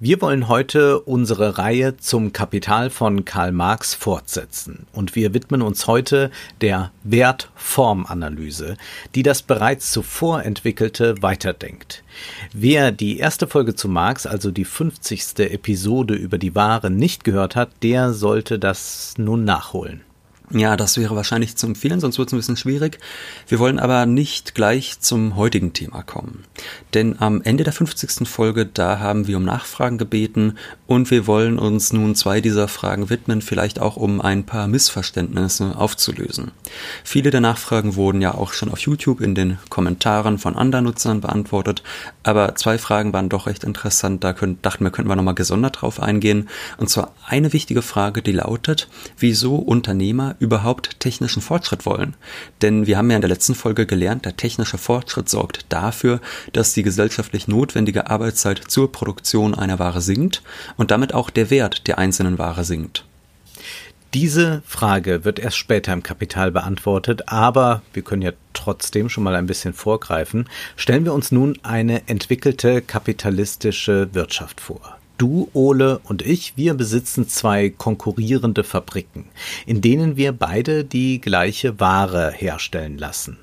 Wir wollen heute unsere Reihe zum Kapital von Karl Marx fortsetzen und wir widmen uns heute der Wertformanalyse, die das bereits zuvor entwickelte weiterdenkt. Wer die erste Folge zu Marx, also die 50. Episode über die Ware nicht gehört hat, der sollte das nun nachholen. Ja, das wäre wahrscheinlich zu empfehlen, sonst wird es ein bisschen schwierig. Wir wollen aber nicht gleich zum heutigen Thema kommen. Denn am Ende der 50. Folge, da haben wir um Nachfragen gebeten und wir wollen uns nun zwei dieser Fragen widmen, vielleicht auch um ein paar Missverständnisse aufzulösen. Viele der Nachfragen wurden ja auch schon auf YouTube in den Kommentaren von anderen Nutzern beantwortet, aber zwei Fragen waren doch recht interessant, da können, dachten wir, könnten wir nochmal gesondert drauf eingehen. Und zwar eine wichtige Frage, die lautet, wieso Unternehmer überhaupt technischen Fortschritt wollen. Denn wir haben ja in der letzten Folge gelernt, der technische Fortschritt sorgt dafür, dass die gesellschaftlich notwendige Arbeitszeit zur Produktion einer Ware sinkt und damit auch der Wert der einzelnen Ware sinkt. Diese Frage wird erst später im Kapital beantwortet, aber wir können ja trotzdem schon mal ein bisschen vorgreifen. Stellen wir uns nun eine entwickelte kapitalistische Wirtschaft vor. Du, Ole und ich, wir besitzen zwei konkurrierende Fabriken, in denen wir beide die gleiche Ware herstellen lassen.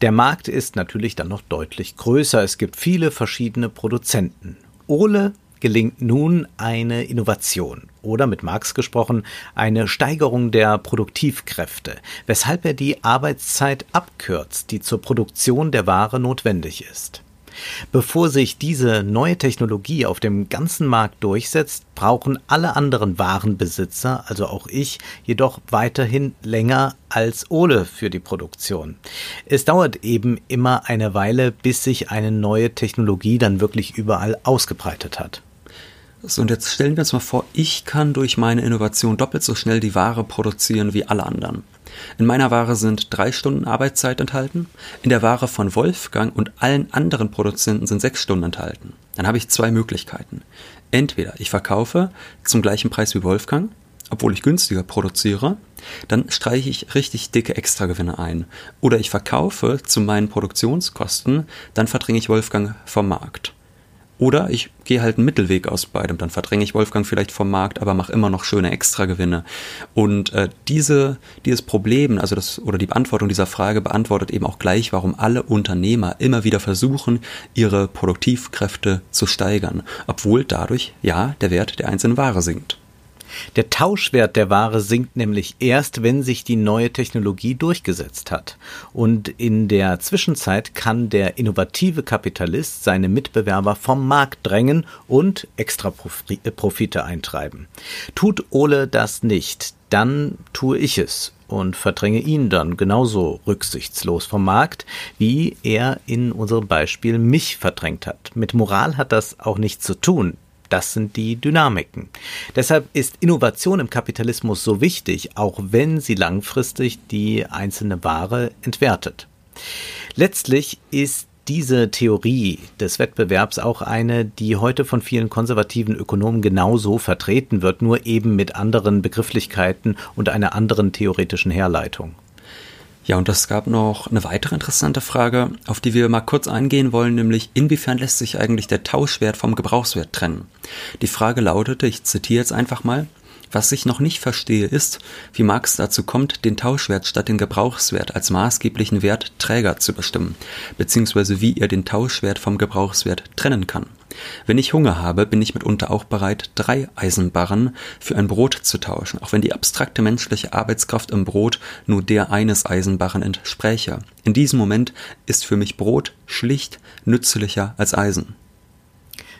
Der Markt ist natürlich dann noch deutlich größer. Es gibt viele verschiedene Produzenten. Ole gelingt nun eine Innovation oder mit Marx gesprochen eine Steigerung der Produktivkräfte, weshalb er die Arbeitszeit abkürzt, die zur Produktion der Ware notwendig ist. Bevor sich diese neue Technologie auf dem ganzen Markt durchsetzt, brauchen alle anderen Warenbesitzer, also auch ich, jedoch weiterhin länger als Ole für die Produktion. Es dauert eben immer eine Weile, bis sich eine neue Technologie dann wirklich überall ausgebreitet hat. So, und jetzt stellen wir uns mal vor, ich kann durch meine Innovation doppelt so schnell die Ware produzieren wie alle anderen. In meiner Ware sind drei Stunden Arbeitszeit enthalten, in der Ware von Wolfgang und allen anderen Produzenten sind sechs Stunden enthalten. Dann habe ich zwei Möglichkeiten. Entweder ich verkaufe zum gleichen Preis wie Wolfgang, obwohl ich günstiger produziere, dann streiche ich richtig dicke Extragewinne ein. Oder ich verkaufe zu meinen Produktionskosten, dann verdränge ich Wolfgang vom Markt. Oder ich gehe halt einen Mittelweg aus beidem. Dann verdränge ich Wolfgang vielleicht vom Markt, aber mache immer noch schöne Extragewinne. Und äh, diese, dieses Problem, also das oder die Beantwortung dieser Frage beantwortet eben auch gleich, warum alle Unternehmer immer wieder versuchen, ihre Produktivkräfte zu steigern, obwohl dadurch ja der Wert der einzelnen Ware sinkt. Der Tauschwert der Ware sinkt nämlich erst, wenn sich die neue Technologie durchgesetzt hat. Und in der Zwischenzeit kann der innovative Kapitalist seine Mitbewerber vom Markt drängen und extra äh, Profite eintreiben. Tut Ole das nicht, dann tue ich es und verdränge ihn dann genauso rücksichtslos vom Markt, wie er in unserem Beispiel mich verdrängt hat. Mit Moral hat das auch nichts zu tun. Das sind die Dynamiken. Deshalb ist Innovation im Kapitalismus so wichtig, auch wenn sie langfristig die einzelne Ware entwertet. Letztlich ist diese Theorie des Wettbewerbs auch eine, die heute von vielen konservativen Ökonomen genauso vertreten wird, nur eben mit anderen Begrifflichkeiten und einer anderen theoretischen Herleitung. Ja, und es gab noch eine weitere interessante Frage, auf die wir mal kurz eingehen wollen, nämlich inwiefern lässt sich eigentlich der Tauschwert vom Gebrauchswert trennen? Die Frage lautete, ich zitiere jetzt einfach mal, was ich noch nicht verstehe, ist, wie Marx dazu kommt, den Tauschwert statt den Gebrauchswert als maßgeblichen Wertträger zu bestimmen, beziehungsweise wie er den Tauschwert vom Gebrauchswert trennen kann. Wenn ich Hunger habe, bin ich mitunter auch bereit, drei Eisenbarren für ein Brot zu tauschen, auch wenn die abstrakte menschliche Arbeitskraft im Brot nur der eines Eisenbarren entspräche. In diesem Moment ist für mich Brot schlicht nützlicher als Eisen.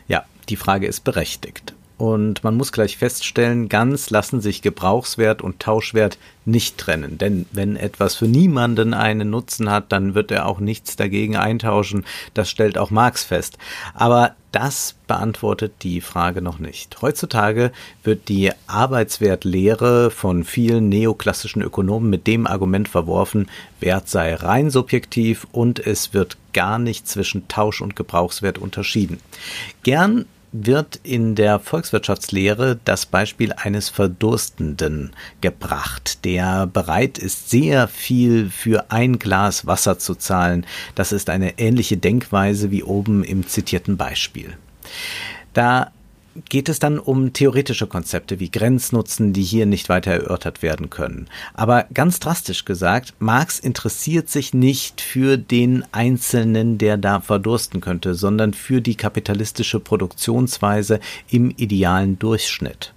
Ja, die Frage ist berechtigt. Und man muss gleich feststellen, ganz lassen sich Gebrauchswert und Tauschwert nicht trennen. Denn wenn etwas für niemanden einen Nutzen hat, dann wird er auch nichts dagegen eintauschen. Das stellt auch Marx fest. Aber das beantwortet die Frage noch nicht. Heutzutage wird die Arbeitswertlehre von vielen neoklassischen Ökonomen mit dem Argument verworfen, Wert sei rein subjektiv und es wird gar nicht zwischen Tausch und Gebrauchswert unterschieden. Gern wird in der Volkswirtschaftslehre das Beispiel eines Verdurstenden gebracht, der bereit ist, sehr viel für ein Glas Wasser zu zahlen. Das ist eine ähnliche Denkweise wie oben im zitierten Beispiel. Da geht es dann um theoretische Konzepte wie Grenznutzen, die hier nicht weiter erörtert werden können. Aber ganz drastisch gesagt, Marx interessiert sich nicht für den Einzelnen, der da verdursten könnte, sondern für die kapitalistische Produktionsweise im idealen Durchschnitt.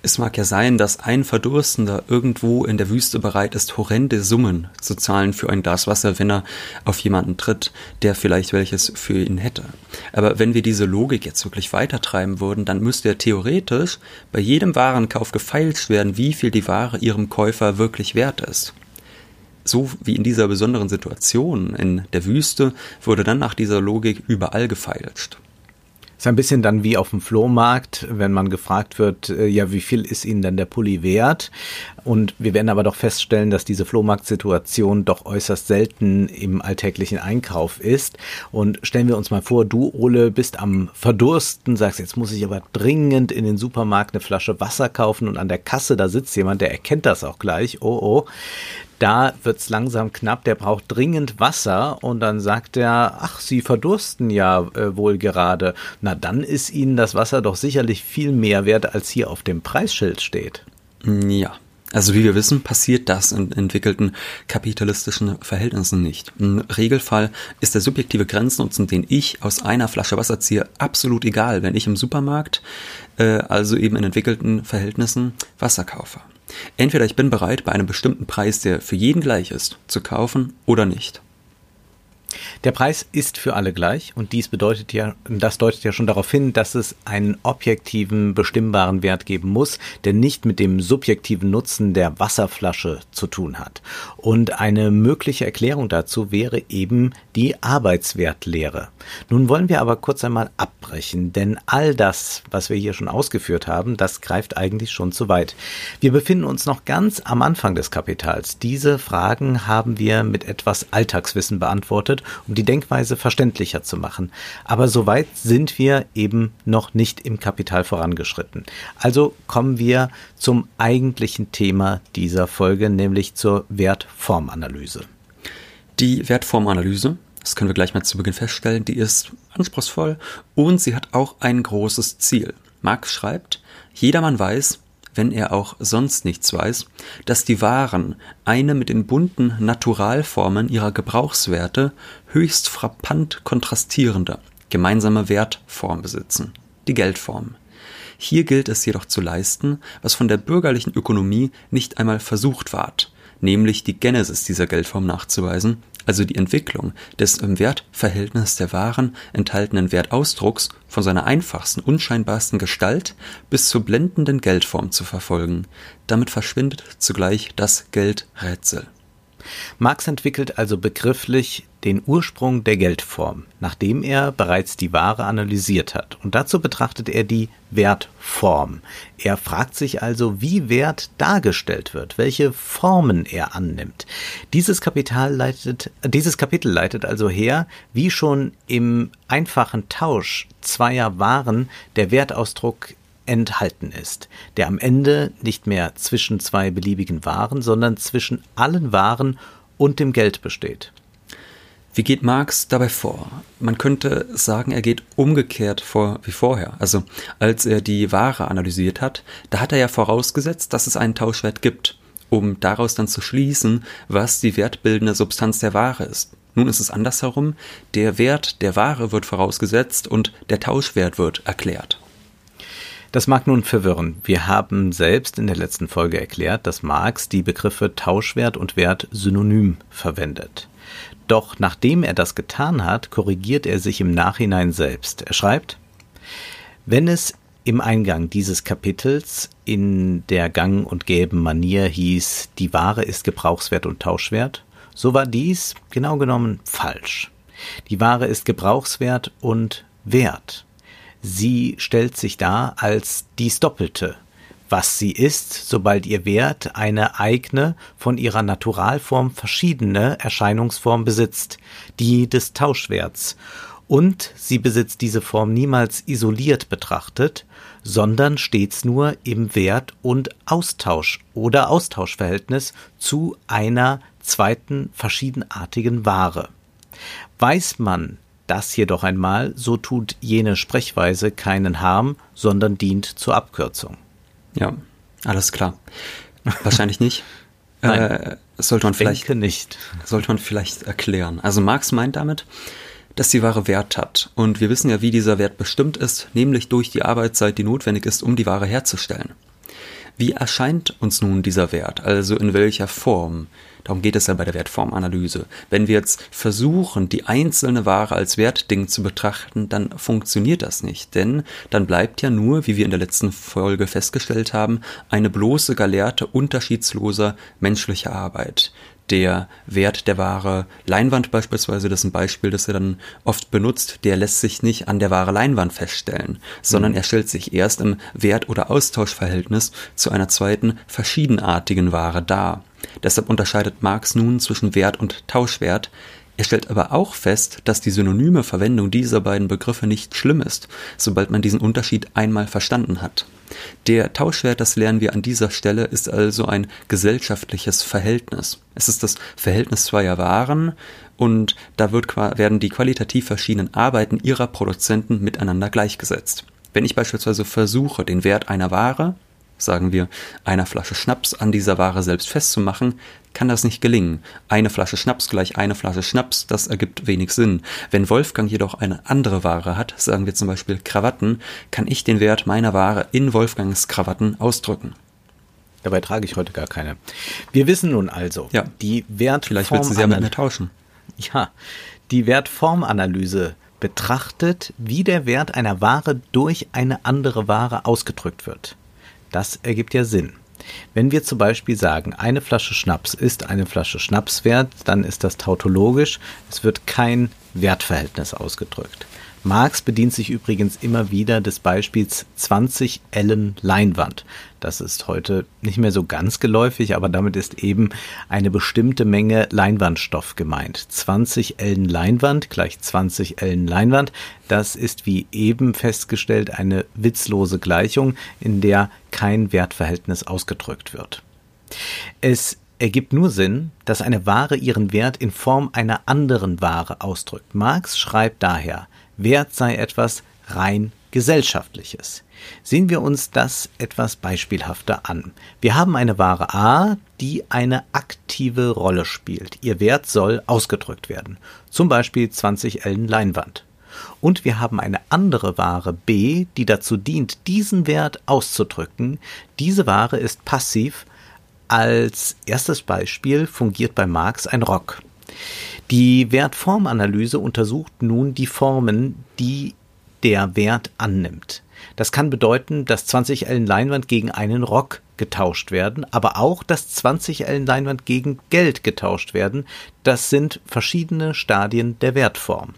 Es mag ja sein, dass ein Verdurstender irgendwo in der Wüste bereit ist, horrende Summen zu zahlen für ein Glas Wasser, wenn er auf jemanden tritt, der vielleicht welches für ihn hätte. Aber wenn wir diese Logik jetzt wirklich weitertreiben würden, dann müsste ja theoretisch bei jedem Warenkauf gefeilscht werden, wie viel die Ware ihrem Käufer wirklich wert ist so wie in dieser besonderen Situation in der Wüste, wurde dann nach dieser Logik überall gefeilscht. Ist ein bisschen dann wie auf dem Flohmarkt, wenn man gefragt wird, äh, ja, wie viel ist Ihnen denn der Pulli wert? Und wir werden aber doch feststellen, dass diese Flohmarktsituation doch äußerst selten im alltäglichen Einkauf ist. Und stellen wir uns mal vor, du, Ole, bist am Verdursten, sagst, jetzt muss ich aber dringend in den Supermarkt eine Flasche Wasser kaufen und an der Kasse, da sitzt jemand, der erkennt das auch gleich. Oh, oh da wird's langsam knapp, der braucht dringend Wasser und dann sagt er, ach, Sie verdursten ja äh, wohl gerade. Na, dann ist Ihnen das Wasser doch sicherlich viel mehr wert, als hier auf dem Preisschild steht. Ja. Also wie wir wissen, passiert das in entwickelten kapitalistischen Verhältnissen nicht. Im Regelfall ist der subjektive Grenznutzen, den ich aus einer Flasche Wasser ziehe, absolut egal, wenn ich im Supermarkt, äh, also eben in entwickelten Verhältnissen, Wasser kaufe. Entweder ich bin bereit, bei einem bestimmten Preis, der für jeden gleich ist, zu kaufen oder nicht. Der Preis ist für alle gleich und dies bedeutet ja, das deutet ja schon darauf hin, dass es einen objektiven, bestimmbaren Wert geben muss, der nicht mit dem subjektiven Nutzen der Wasserflasche zu tun hat. Und eine mögliche Erklärung dazu wäre eben die Arbeitswertlehre. Nun wollen wir aber kurz einmal abbrechen, denn all das, was wir hier schon ausgeführt haben, das greift eigentlich schon zu weit. Wir befinden uns noch ganz am Anfang des Kapitals. Diese Fragen haben wir mit etwas Alltagswissen beantwortet wird, um die Denkweise verständlicher zu machen. Aber soweit sind wir eben noch nicht im Kapital vorangeschritten. Also kommen wir zum eigentlichen Thema dieser Folge, nämlich zur Wertformanalyse. Die Wertformanalyse, das können wir gleich mal zu Beginn feststellen, die ist anspruchsvoll und sie hat auch ein großes Ziel. Marx schreibt, jedermann weiß, wenn er auch sonst nichts weiß, dass die Waren eine mit den bunten Naturalformen ihrer Gebrauchswerte höchst frappant kontrastierende gemeinsame Wertform besitzen, die Geldform. Hier gilt es jedoch zu leisten, was von der bürgerlichen Ökonomie nicht einmal versucht ward, nämlich die Genesis dieser Geldform nachzuweisen also die Entwicklung des im Wertverhältnis der Waren enthaltenen Wertausdrucks von seiner einfachsten, unscheinbarsten Gestalt bis zur blendenden Geldform zu verfolgen. Damit verschwindet zugleich das Geldrätsel Marx entwickelt also begrifflich den Ursprung der Geldform, nachdem er bereits die Ware analysiert hat. Und dazu betrachtet er die Wertform. Er fragt sich also, wie Wert dargestellt wird, welche Formen er annimmt. Dieses, Kapital leitet, dieses Kapitel leitet also her, wie schon im einfachen Tausch zweier Waren der Wertausdruck enthalten ist, der am Ende nicht mehr zwischen zwei beliebigen Waren, sondern zwischen allen Waren und dem Geld besteht. Wie geht Marx dabei vor? Man könnte sagen, er geht umgekehrt vor wie vorher. Also als er die Ware analysiert hat, da hat er ja vorausgesetzt, dass es einen Tauschwert gibt, um daraus dann zu schließen, was die wertbildende Substanz der Ware ist. Nun ist es andersherum, der Wert der Ware wird vorausgesetzt und der Tauschwert wird erklärt. Das mag nun verwirren. Wir haben selbst in der letzten Folge erklärt, dass Marx die Begriffe Tauschwert und Wert synonym verwendet. Doch nachdem er das getan hat, korrigiert er sich im Nachhinein selbst. Er schreibt, wenn es im Eingang dieses Kapitels in der gang und gäben Manier hieß, die Ware ist Gebrauchswert und Tauschwert, so war dies genau genommen falsch. Die Ware ist Gebrauchswert und Wert. Sie stellt sich dar als dies Doppelte, was sie ist, sobald ihr Wert eine eigene, von ihrer Naturalform verschiedene Erscheinungsform besitzt, die des Tauschwerts, Und sie besitzt diese Form niemals isoliert betrachtet, sondern stets nur im Wert- und Austausch oder Austauschverhältnis zu einer zweiten verschiedenartigen Ware. Weiß man das jedoch einmal, so tut jene Sprechweise keinen Harm, sondern dient zur Abkürzung. Ja, alles klar. Wahrscheinlich nicht. Nein, äh, sollte man vielleicht nicht. Sollte man vielleicht erklären. Also Marx meint damit, dass die Ware Wert hat. Und wir wissen ja, wie dieser Wert bestimmt ist, nämlich durch die Arbeitszeit, die notwendig ist, um die Ware herzustellen. Wie erscheint uns nun dieser Wert, also in welcher Form? Darum geht es ja bei der Wertformanalyse. Wenn wir jetzt versuchen, die einzelne Ware als Wertding zu betrachten, dann funktioniert das nicht, denn dann bleibt ja nur, wie wir in der letzten Folge festgestellt haben, eine bloße Gelehrte unterschiedsloser menschlicher Arbeit der Wert der Ware Leinwand beispielsweise, das ist ein Beispiel, das er dann oft benutzt, der lässt sich nicht an der Ware Leinwand feststellen, sondern mhm. er stellt sich erst im Wert- oder Austauschverhältnis zu einer zweiten verschiedenartigen Ware dar. Deshalb unterscheidet Marx nun zwischen Wert und Tauschwert, er stellt aber auch fest, dass die synonyme Verwendung dieser beiden Begriffe nicht schlimm ist, sobald man diesen Unterschied einmal verstanden hat. Der Tauschwert, das lernen wir an dieser Stelle, ist also ein gesellschaftliches Verhältnis. Es ist das Verhältnis zweier Waren und da wird, werden die qualitativ verschiedenen Arbeiten ihrer Produzenten miteinander gleichgesetzt. Wenn ich beispielsweise versuche, den Wert einer Ware sagen wir, einer Flasche Schnaps an dieser Ware selbst festzumachen, kann das nicht gelingen. Eine Flasche Schnaps gleich eine Flasche Schnaps, das ergibt wenig Sinn. Wenn Wolfgang jedoch eine andere Ware hat, sagen wir zum Beispiel Krawatten, kann ich den Wert meiner Ware in Wolfgangs Krawatten ausdrücken. Dabei trage ich heute gar keine. Wir wissen nun also, ja. die Wertform Vielleicht willst du sie ja mit mir tauschen. Ja, die Wertformanalyse betrachtet, wie der Wert einer Ware durch eine andere Ware ausgedrückt wird. Das ergibt ja Sinn. Wenn wir zum Beispiel sagen, eine Flasche Schnaps ist eine Flasche Schnaps wert, dann ist das tautologisch. Es wird kein Wertverhältnis ausgedrückt. Marx bedient sich übrigens immer wieder des Beispiels 20 Ellen Leinwand. Das ist heute nicht mehr so ganz geläufig, aber damit ist eben eine bestimmte Menge Leinwandstoff gemeint. 20 Ellen Leinwand gleich 20 Ellen Leinwand. Das ist wie eben festgestellt eine witzlose Gleichung, in der kein Wertverhältnis ausgedrückt wird. Es ergibt nur Sinn, dass eine Ware ihren Wert in Form einer anderen Ware ausdrückt. Marx schreibt daher, Wert sei etwas rein Gesellschaftliches. Sehen wir uns das etwas beispielhafter an. Wir haben eine Ware A, die eine aktive Rolle spielt. Ihr Wert soll ausgedrückt werden. Zum Beispiel 20 Ellen Leinwand. Und wir haben eine andere Ware B, die dazu dient, diesen Wert auszudrücken. Diese Ware ist passiv. Als erstes Beispiel fungiert bei Marx ein Rock. Die Wertformanalyse untersucht nun die Formen, die der Wert annimmt. Das kann bedeuten, dass 20 Ellen Leinwand gegen einen Rock getauscht werden, aber auch, dass 20 Ellen Leinwand gegen Geld getauscht werden. Das sind verschiedene Stadien der Wertform.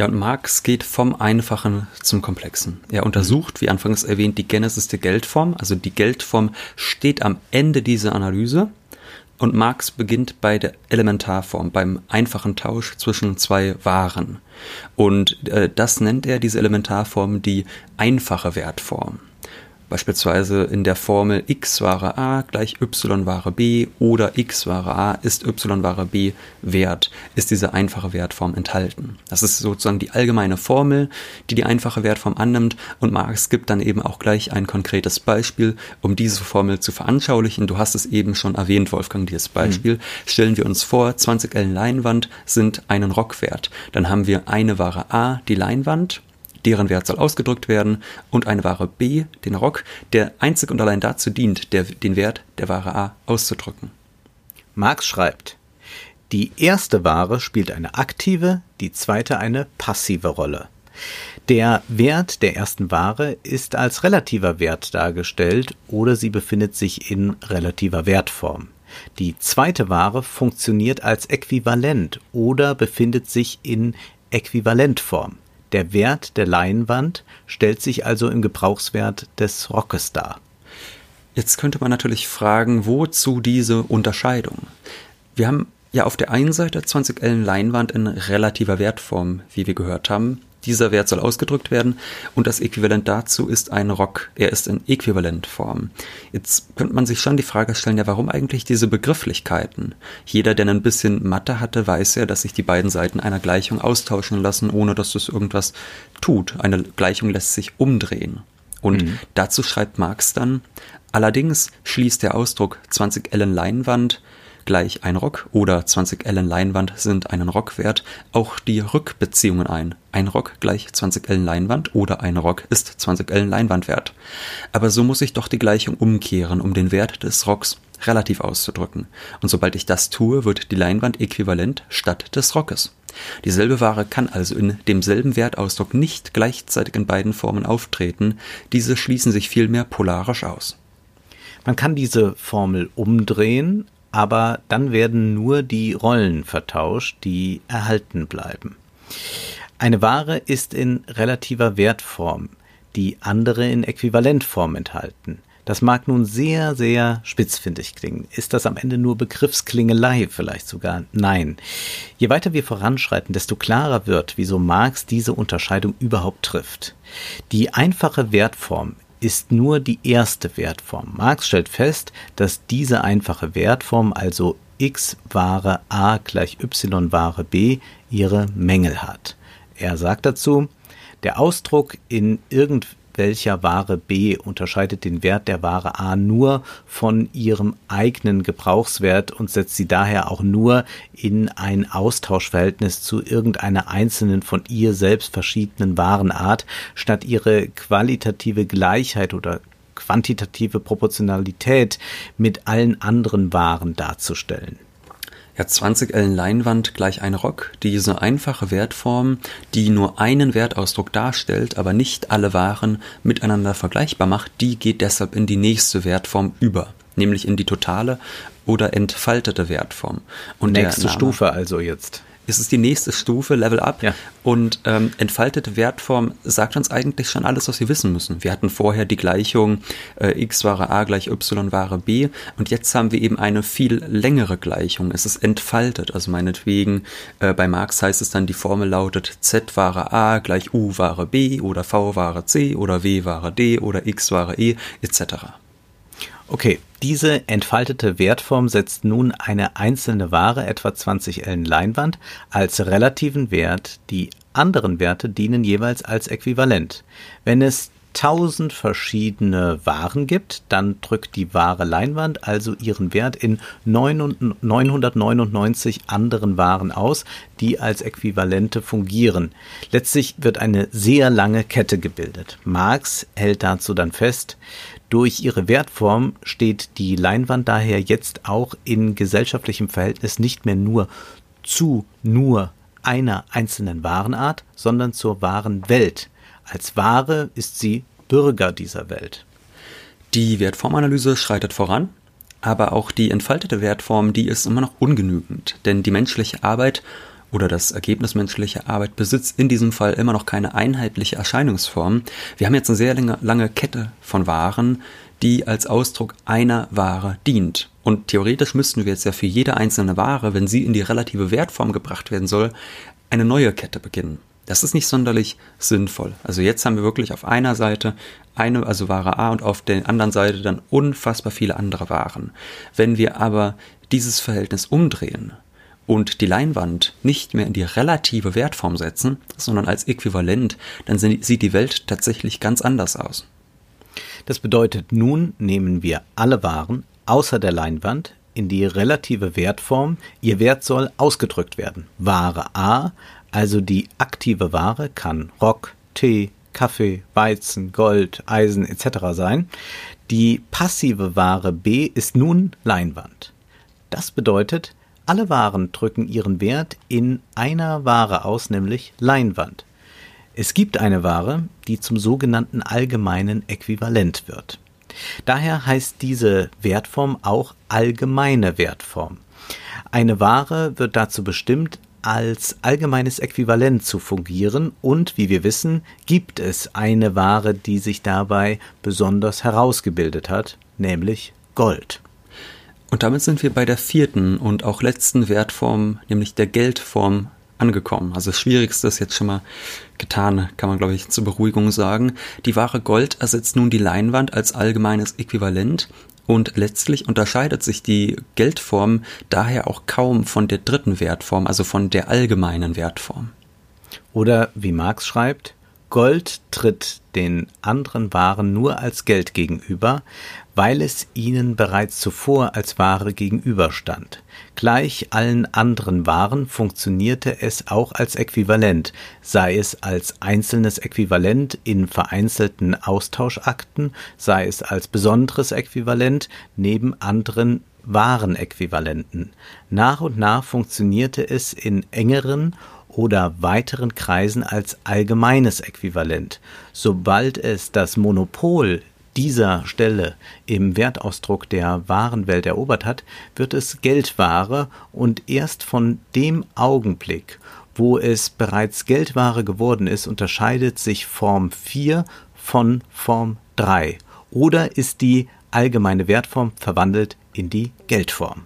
Ja, und Marx geht vom Einfachen zum Komplexen. Er untersucht, wie anfangs erwähnt, die Genesis der Geldform. Also die Geldform steht am Ende dieser Analyse und Marx beginnt bei der Elementarform, beim einfachen Tausch zwischen zwei Waren. Und äh, das nennt er diese Elementarform die einfache Wertform. Beispielsweise in der Formel x Ware a gleich y Ware b oder x Ware a ist y Ware b Wert, ist diese einfache Wertform enthalten. Das ist sozusagen die allgemeine Formel, die die einfache Wertform annimmt und Marx gibt dann eben auch gleich ein konkretes Beispiel, um diese Formel zu veranschaulichen. Du hast es eben schon erwähnt, Wolfgang, dieses Beispiel. Mhm. Stellen wir uns vor, 20 Ellen Leinwand sind einen Rockwert. Dann haben wir eine Ware a, die Leinwand, deren Wert soll ausgedrückt werden, und eine Ware B, den Rock, der einzig und allein dazu dient, der, den Wert der Ware A auszudrücken. Marx schreibt, die erste Ware spielt eine aktive, die zweite eine passive Rolle. Der Wert der ersten Ware ist als relativer Wert dargestellt oder sie befindet sich in relativer Wertform. Die zweite Ware funktioniert als Äquivalent oder befindet sich in Äquivalentform. Der Wert der Leinwand stellt sich also im Gebrauchswert des Rockes dar. Jetzt könnte man natürlich fragen, wozu diese Unterscheidung? Wir haben Ja, auf der einen Seite 20 Ellen Leinwand in relativer Wertform, wie wir gehört haben. Dieser Wert soll ausgedrückt werden und das Äquivalent dazu ist ein Rock. Er ist in Äquivalentform. Jetzt könnte man sich schon die Frage stellen, ja, warum eigentlich diese Begrifflichkeiten? Jeder, der ein bisschen Mathe hatte, weiß ja, dass sich die beiden Seiten einer Gleichung austauschen lassen, ohne dass das irgendwas tut. Eine Gleichung lässt sich umdrehen. Und mhm. dazu schreibt Marx dann, allerdings schließt der Ausdruck 20 Ellen Leinwand gleich ein Rock oder 20 Ellen Leinwand sind einen Rock wert, auch die Rückbeziehungen ein. Ein Rock gleich 20 Ellen Leinwand oder ein Rock ist 20 Ellen Leinwand wert. Aber so muss ich doch die Gleichung umkehren, um den Wert des Rocks relativ auszudrücken. Und sobald ich das tue, wird die Leinwand äquivalent statt des Rockes. Dieselbe Ware kann also in demselben Wertausdruck nicht gleichzeitig in beiden Formen auftreten, diese schließen sich vielmehr polarisch aus. Man kann diese Formel umdrehen, aber dann werden nur die Rollen vertauscht, die erhalten bleiben. Eine Ware ist in relativer Wertform, die andere in Äquivalentform enthalten. Das mag nun sehr, sehr spitzfindig klingen. Ist das am Ende nur Begriffsklingelei vielleicht sogar? Nein. Je weiter wir voranschreiten, desto klarer wird, wieso Marx diese Unterscheidung überhaupt trifft. Die einfache Wertform ist nur die erste Wertform. Marx stellt fest, dass diese einfache Wertform, also x Ware a gleich y Ware b, ihre Mängel hat. Er sagt dazu, der Ausdruck in irgend welcher Ware B unterscheidet den Wert der Ware A nur von ihrem eigenen Gebrauchswert und setzt sie daher auch nur in ein Austauschverhältnis zu irgendeiner einzelnen von ihr selbst verschiedenen Warenart, statt ihre qualitative Gleichheit oder quantitative Proportionalität mit allen anderen Waren darzustellen. Ja, 20 Ellen Leinwand gleich ein Rock. Diese einfache Wertform, die nur einen Wertausdruck darstellt, aber nicht alle Waren miteinander vergleichbar macht, die geht deshalb in die nächste Wertform über, nämlich in die totale oder entfaltete Wertform. Und nächste Stufe also jetzt ist es die nächste Stufe, Level Up. Ja. Und ähm, entfaltete Wertform sagt uns eigentlich schon alles, was wir wissen müssen. Wir hatten vorher die Gleichung äh, x Ware a gleich y Ware b und jetzt haben wir eben eine viel längere Gleichung. Es ist entfaltet, also meinetwegen äh, bei Marx heißt es dann, die Formel lautet z Ware a gleich u Ware b oder v Ware c oder w Ware d oder x Ware e etc. Okay, diese entfaltete Wertform setzt nun eine einzelne Ware, etwa 20 Ellen Leinwand, als relativen Wert. Die anderen Werte dienen jeweils als Äquivalent. Wenn es 1000 verschiedene Waren gibt, dann drückt die Ware Leinwand also ihren Wert in 999 anderen Waren aus, die als Äquivalente fungieren. Letztlich wird eine sehr lange Kette gebildet. Marx hält dazu dann fest, durch ihre Wertform steht die Leinwand daher jetzt auch in gesellschaftlichem Verhältnis nicht mehr nur zu nur einer einzelnen Warenart, sondern zur wahren Welt. Als Ware ist sie Bürger dieser Welt. Die Wertformanalyse schreitet voran, aber auch die entfaltete Wertform, die ist immer noch ungenügend, denn die menschliche Arbeit oder das Ergebnis menschlicher Arbeit besitzt in diesem Fall immer noch keine einheitliche Erscheinungsform. Wir haben jetzt eine sehr lange, lange Kette von Waren, die als Ausdruck einer Ware dient. Und theoretisch müssten wir jetzt ja für jede einzelne Ware, wenn sie in die relative Wertform gebracht werden soll, eine neue Kette beginnen. Das ist nicht sonderlich sinnvoll. Also jetzt haben wir wirklich auf einer Seite eine, also Ware A und auf der anderen Seite dann unfassbar viele andere Waren. Wenn wir aber dieses Verhältnis umdrehen, und die Leinwand nicht mehr in die relative Wertform setzen, sondern als Äquivalent, dann sieht die Welt tatsächlich ganz anders aus. Das bedeutet, nun nehmen wir alle Waren außer der Leinwand in die relative Wertform. Ihr Wert soll ausgedrückt werden. Ware A, also die aktive Ware, kann Rock, Tee, Kaffee, Weizen, Gold, Eisen etc. sein. Die passive Ware B ist nun Leinwand. Das bedeutet, alle Waren drücken ihren Wert in einer Ware aus, nämlich Leinwand. Es gibt eine Ware, die zum sogenannten allgemeinen Äquivalent wird. Daher heißt diese Wertform auch allgemeine Wertform. Eine Ware wird dazu bestimmt, als allgemeines Äquivalent zu fungieren und wie wir wissen, gibt es eine Ware, die sich dabei besonders herausgebildet hat, nämlich Gold. Und damit sind wir bei der vierten und auch letzten Wertform, nämlich der Geldform, angekommen. Also das Schwierigste ist jetzt schon mal getan, kann man glaube ich zur Beruhigung sagen. Die Ware Gold ersetzt nun die Leinwand als allgemeines Äquivalent und letztlich unterscheidet sich die Geldform daher auch kaum von der dritten Wertform, also von der allgemeinen Wertform. Oder wie Marx schreibt, Gold tritt den anderen Waren nur als Geld gegenüber, weil es ihnen bereits zuvor als Ware gegenüberstand. Gleich allen anderen Waren funktionierte es auch als Äquivalent, sei es als einzelnes Äquivalent in vereinzelten Austauschakten, sei es als besonderes Äquivalent neben anderen Warenäquivalenten. Nach und nach funktionierte es in engeren oder weiteren Kreisen als allgemeines Äquivalent. Sobald es das Monopol dieser Stelle im Wertausdruck der Warenwelt erobert hat, wird es Geldware und erst von dem Augenblick, wo es bereits Geldware geworden ist, unterscheidet sich Form 4 von Form 3 oder ist die allgemeine Wertform verwandelt in die Geldform.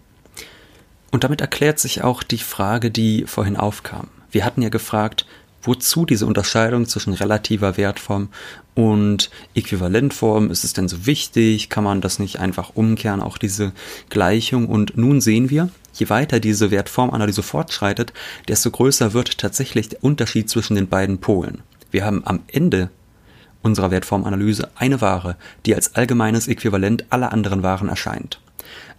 Und damit erklärt sich auch die Frage, die vorhin aufkam. Wir hatten ja gefragt, wozu diese Unterscheidung zwischen relativer Wertform und Äquivalentform? Ist es denn so wichtig? Kann man das nicht einfach umkehren, auch diese Gleichung? Und nun sehen wir, je weiter diese Wertformanalyse fortschreitet, desto größer wird tatsächlich der Unterschied zwischen den beiden Polen. Wir haben am Ende unserer Wertformanalyse eine Ware, die als allgemeines Äquivalent aller anderen Waren erscheint.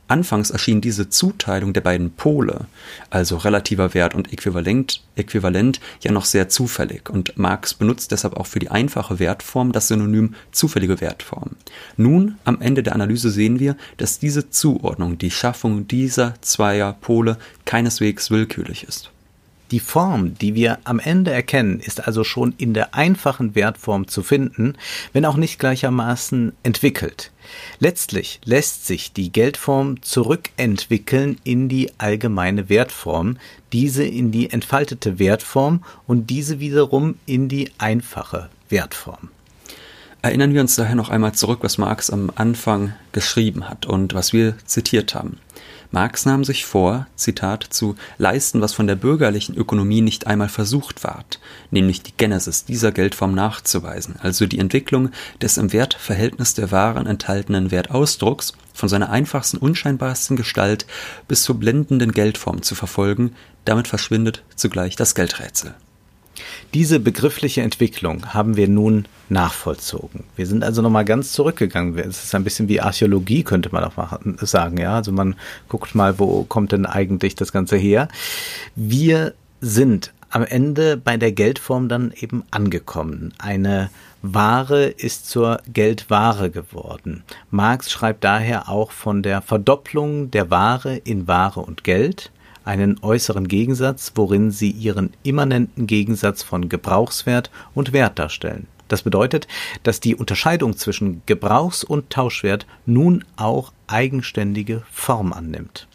Anfangs erschien diese Zuteilung der beiden Pole, also relativer Wert und Äquivalent, Äquivalent, ja noch sehr zufällig und Marx benutzt deshalb auch für die einfache Wertform das Synonym zufällige Wertform. Nun, am Ende der Analyse sehen wir, dass diese Zuordnung, die Schaffung dieser zweier Pole keineswegs willkürlich ist. Die Form, die wir am Ende erkennen, ist also schon in der einfachen Wertform zu finden, wenn auch nicht gleichermaßen entwickelt. Letztlich lässt sich die Geldform zurückentwickeln in die allgemeine Wertform, diese in die entfaltete Wertform und diese wiederum in die einfache Wertform. Erinnern wir uns daher noch einmal zurück, was Marx am Anfang geschrieben hat und was wir zitiert haben. Marx nahm sich vor, Zitat, zu leisten, was von der bürgerlichen Ökonomie nicht einmal versucht ward, nämlich die Genesis dieser Geldform nachzuweisen, also die Entwicklung des im Wertverhältnis der Waren enthaltenen Wertausdrucks von seiner einfachsten, unscheinbarsten Gestalt bis zur blendenden Geldform zu verfolgen, damit verschwindet zugleich das Geldrätsel. Diese begriffliche Entwicklung haben wir nun nachvollzogen. Wir sind also nochmal ganz zurückgegangen. Es ist ein bisschen wie Archäologie, könnte man auch machen, sagen. Ja, also man guckt mal, wo kommt denn eigentlich das Ganze her? Wir sind am Ende bei der Geldform dann eben angekommen. Eine Ware ist zur Geldware geworden. Marx schreibt daher auch von der Verdopplung der Ware in Ware und Geld einen äußeren Gegensatz, worin sie ihren immanenten Gegensatz von Gebrauchswert und Wert darstellen. Das bedeutet, dass die Unterscheidung zwischen Gebrauchs- und Tauschwert nun auch eigenständige Form annimmt.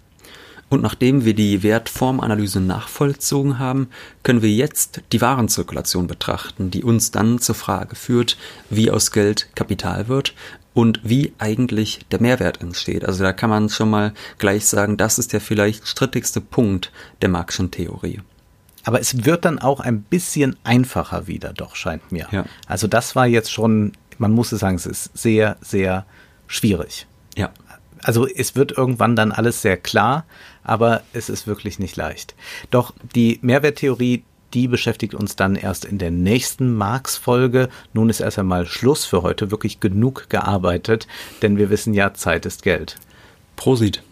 Und nachdem wir die Wertformanalyse nachvollzogen haben, können wir jetzt die Warenzirkulation betrachten, die uns dann zur Frage führt, wie aus Geld Kapital wird und wie eigentlich der Mehrwert entsteht. Also da kann man schon mal gleich sagen, das ist der vielleicht strittigste Punkt der Marxischen Theorie. Aber es wird dann auch ein bisschen einfacher wieder, doch, scheint mir. Ja. Also das war jetzt schon, man muss es sagen, es ist sehr, sehr schwierig. Ja. Also es wird irgendwann dann alles sehr klar, aber es ist wirklich nicht leicht. Doch die Mehrwerttheorie, die beschäftigt uns dann erst in der nächsten Marx-Folge. Nun ist erst einmal Schluss für heute, wirklich genug gearbeitet, denn wir wissen ja, Zeit ist Geld. Prosit.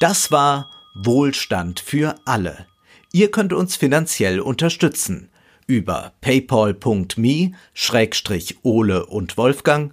Das war Wohlstand für alle. Ihr könnt uns finanziell unterstützen über paypal.me-ole und Wolfgang